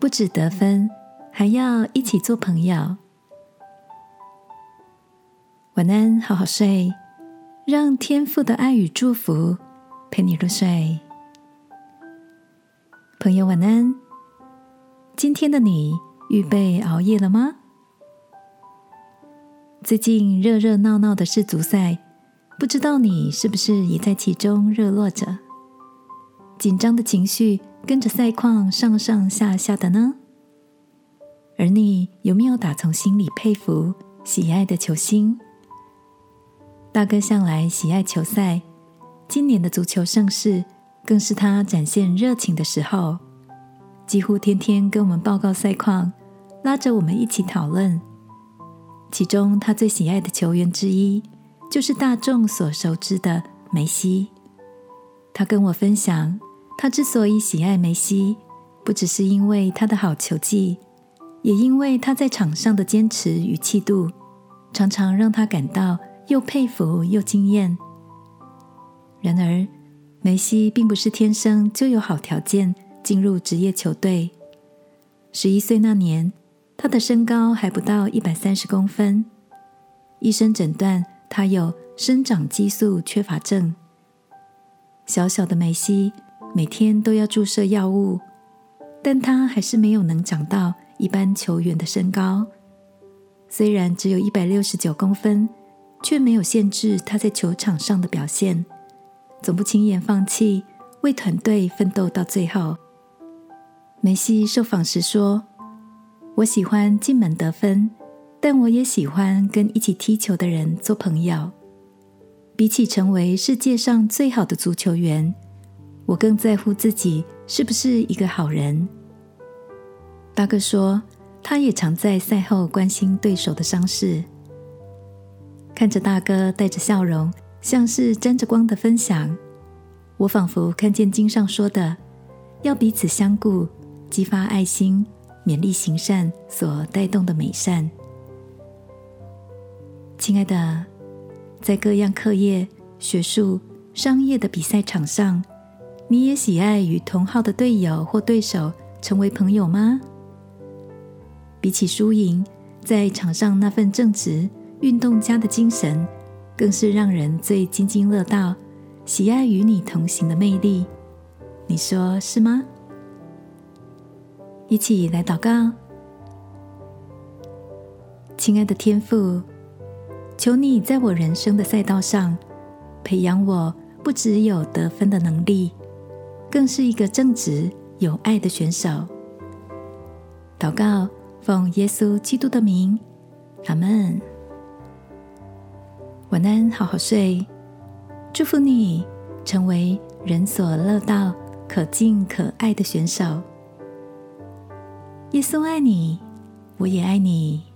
不止得分，还要一起做朋友。晚安，好好睡，让天父的爱与祝福陪你入睡。朋友，晚安。今天的你预备熬夜了吗？最近热热闹闹的世足赛，不知道你是不是也在其中热络着？紧张的情绪跟着赛况上上下下的呢？而你有没有打从心里佩服、喜爱的球星？大哥向来喜爱球赛，今年的足球盛世更是他展现热情的时候，几乎天天跟我们报告赛况，拉着我们一起讨论。其中，他最喜爱的球员之一，就是大众所熟知的梅西。他跟我分享，他之所以喜爱梅西，不只是因为他的好球技，也因为他在场上的坚持与气度，常常让他感到又佩服又惊艳。然而，梅西并不是天生就有好条件进入职业球队。十一岁那年。他的身高还不到一百三十公分，医生诊断他有生长激素缺乏症。小小的梅西每天都要注射药物，但他还是没有能长到一般球员的身高。虽然只有一百六十九公分，却没有限制他在球场上的表现，总不轻言放弃，为团队奋斗到最后。梅西受访时说。我喜欢进门得分，但我也喜欢跟一起踢球的人做朋友。比起成为世界上最好的足球员，我更在乎自己是不是一个好人。大哥说，他也常在赛后关心对手的伤势。看着大哥带着笑容，像是沾着光的分享，我仿佛看见经上说的，要彼此相顾，激发爱心。勉励行善所带动的美善，亲爱的，在各样课业、学术、商业的比赛场上，你也喜爱与同号的队友或对手成为朋友吗？比起输赢，在场上那份正直、运动家的精神，更是让人最津津乐道、喜爱与你同行的魅力。你说是吗？一起来祷告，亲爱的天父，求你在我人生的赛道上培养我，不只有得分的能力，更是一个正直有爱的选手。祷告，奉耶稣基督的名，阿门。晚安，好好睡，祝福你成为人所乐道、可敬可爱的选手。耶稣爱你，我也爱你。